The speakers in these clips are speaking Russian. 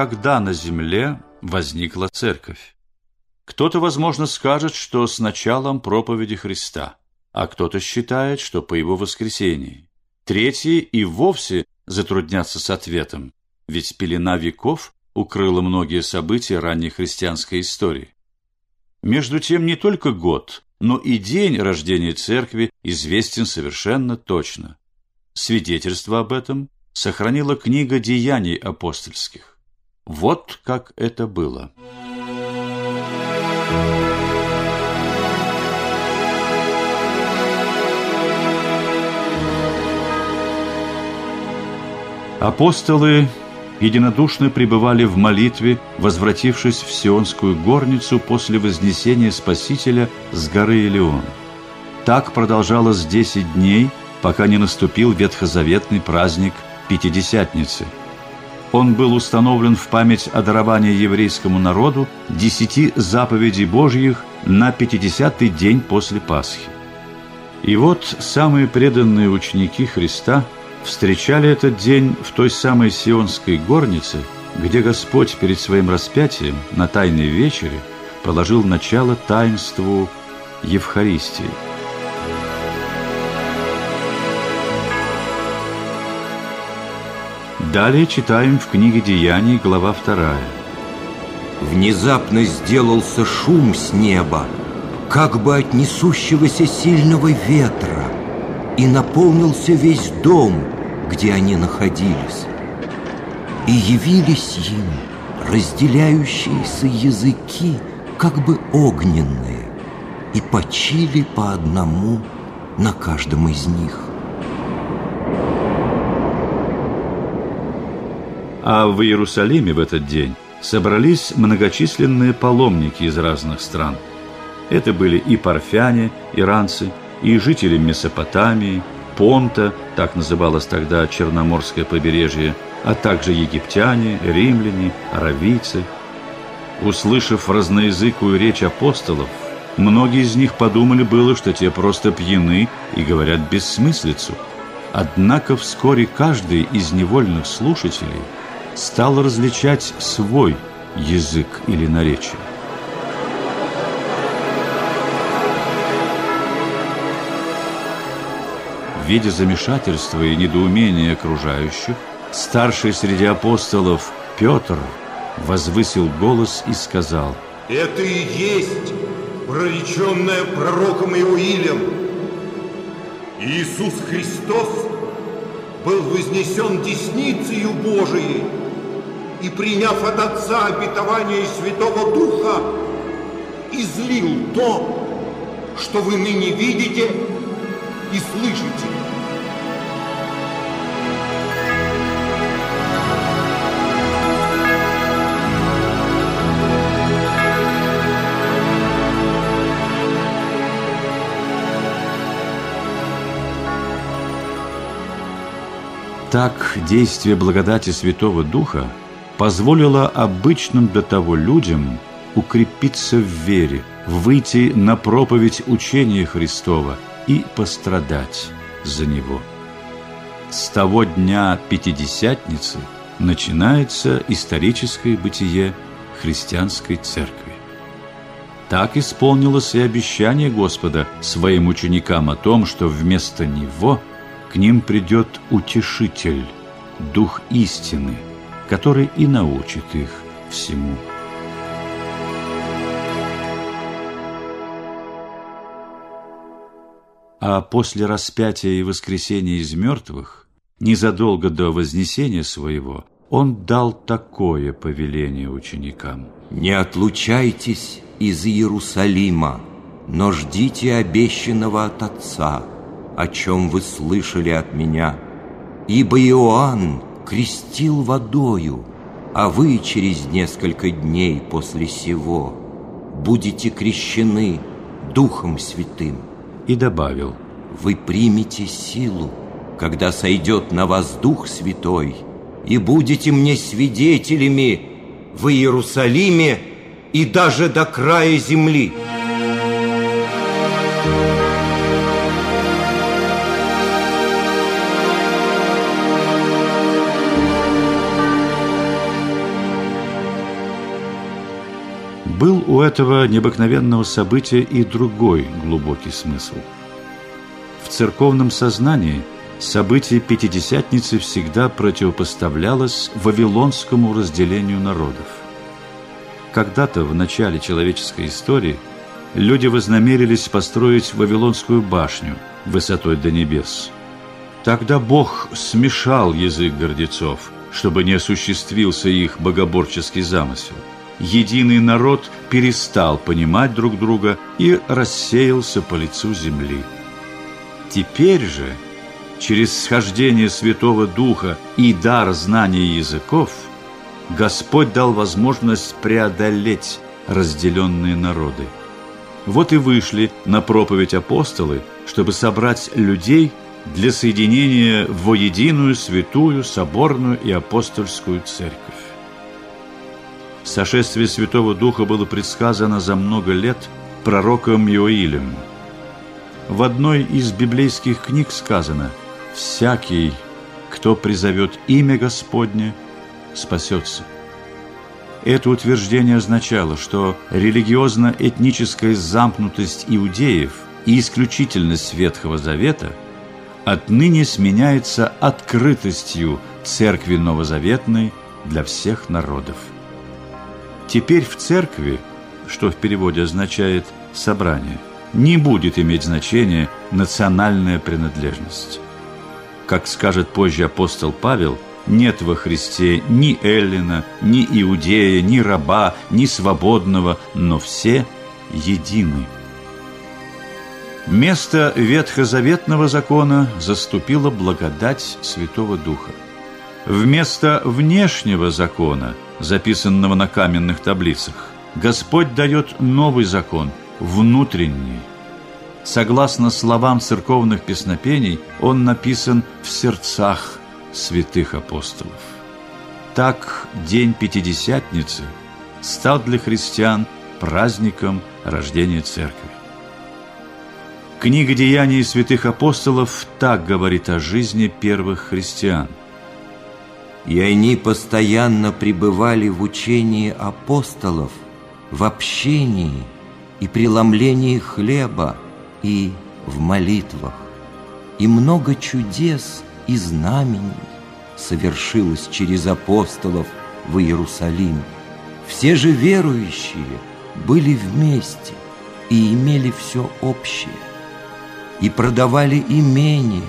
когда на земле возникла церковь? Кто-то, возможно, скажет, что с началом проповеди Христа, а кто-то считает, что по его воскресении. Третьи и вовсе затруднятся с ответом, ведь пелена веков укрыла многие события ранней христианской истории. Между тем, не только год, но и день рождения церкви известен совершенно точно. Свидетельство об этом сохранила книга деяний апостольских. Вот как это было. Апостолы единодушно пребывали в молитве, возвратившись в Сионскую горницу после вознесения Спасителя с горы Илеон. Так продолжалось десять дней, пока не наступил ветхозаветный праздник Пятидесятницы. Он был установлен в память о даровании еврейскому народу десяти заповедей Божьих на пятидесятый день после Пасхи. И вот самые преданные ученики Христа – встречали этот день в той самой Сионской горнице, где Господь перед своим распятием на Тайной вечере положил начало таинству Евхаристии. Далее читаем в книге Деяний, глава 2. Внезапно сделался шум с неба, как бы от несущегося сильного ветра, и наполнился весь дом, где они находились. И явились им разделяющиеся языки, как бы огненные, и почили по одному на каждом из них. А в Иерусалиме в этот день собрались многочисленные паломники из разных стран. Это были и парфяне, иранцы, и жители Месопотамии, Понта, так называлось тогда Черноморское побережье, а также египтяне, римляне, аравийцы. Услышав разноязыкую речь апостолов, многие из них подумали было, что те просто пьяны и говорят бессмыслицу. Однако вскоре каждый из невольных слушателей стал различать свой язык или наречие. Видя замешательство и недоумение окружающих, старший среди апостолов Петр возвысил голос и сказал «Это и есть прореченное пророком Иоилем. Иисус Христос был вознесен десницею Божией и, приняв от Отца обетование Святого Духа, излил то, что вы ныне видите и слышите. Так действие благодати Святого Духа позволило обычным до того людям укрепиться в вере, выйти на проповедь учения Христова и пострадать за него. С того дня Пятидесятницы начинается историческое бытие христианской церкви. Так исполнилось и обещание Господа своим ученикам о том, что вместо Него – к ним придет утешитель, дух истины, который и научит их всему. А после распятия и воскресения из мертвых, незадолго до вознесения своего, он дал такое повеление ученикам. «Не отлучайтесь из Иерусалима, но ждите обещанного от Отца, о чем вы слышали от меня. Ибо Иоанн крестил водою, а вы через несколько дней после сего будете крещены Духом Святым. И добавил, вы примете силу, когда сойдет на вас Дух Святой, и будете мне свидетелями в Иерусалиме и даже до края земли». Был у этого необыкновенного события и другой глубокий смысл. В церковном сознании событие Пятидесятницы всегда противопоставлялось вавилонскому разделению народов. Когда-то в начале человеческой истории люди вознамерились построить Вавилонскую башню высотой до небес. Тогда Бог смешал язык гордецов, чтобы не осуществился их богоборческий замысел – единый народ перестал понимать друг друга и рассеялся по лицу земли. Теперь же, через схождение Святого Духа и дар знания языков, Господь дал возможность преодолеть разделенные народы. Вот и вышли на проповедь апостолы, чтобы собрать людей для соединения во единую святую, соборную и апостольскую церковь. Сошествие Святого Духа было предсказано за много лет пророком Иоилем. В одной из библейских книг сказано «Всякий, кто призовет имя Господне, спасется». Это утверждение означало, что религиозно-этническая замкнутость иудеев и исключительность Ветхого Завета отныне сменяется открытостью Церкви Новозаветной для всех народов. Теперь в церкви, что в переводе означает «собрание», не будет иметь значения национальная принадлежность. Как скажет позже апостол Павел, нет во Христе ни эллина, ни иудея, ни раба, ни свободного, но все едины. Место ветхозаветного закона заступила благодать Святого Духа. Вместо внешнего закона – записанного на каменных таблицах. Господь дает новый закон, внутренний. Согласно словам церковных песнопений, он написан в сердцах святых апостолов. Так День Пятидесятницы стал для христиан праздником рождения Церкви. Книга «Деяний святых апостолов» так говорит о жизни первых христиан – и они постоянно пребывали в учении апостолов, в общении и преломлении хлеба и в молитвах. И много чудес и знамений совершилось через апостолов в Иерусалиме. Все же верующие были вместе и имели все общее, и продавали имение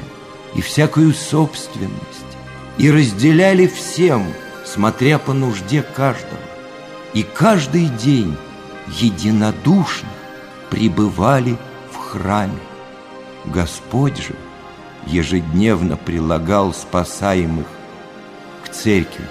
и всякую собственность, и разделяли всем, смотря по нужде каждого. И каждый день единодушно пребывали в храме. Господь же ежедневно прилагал спасаемых к церкви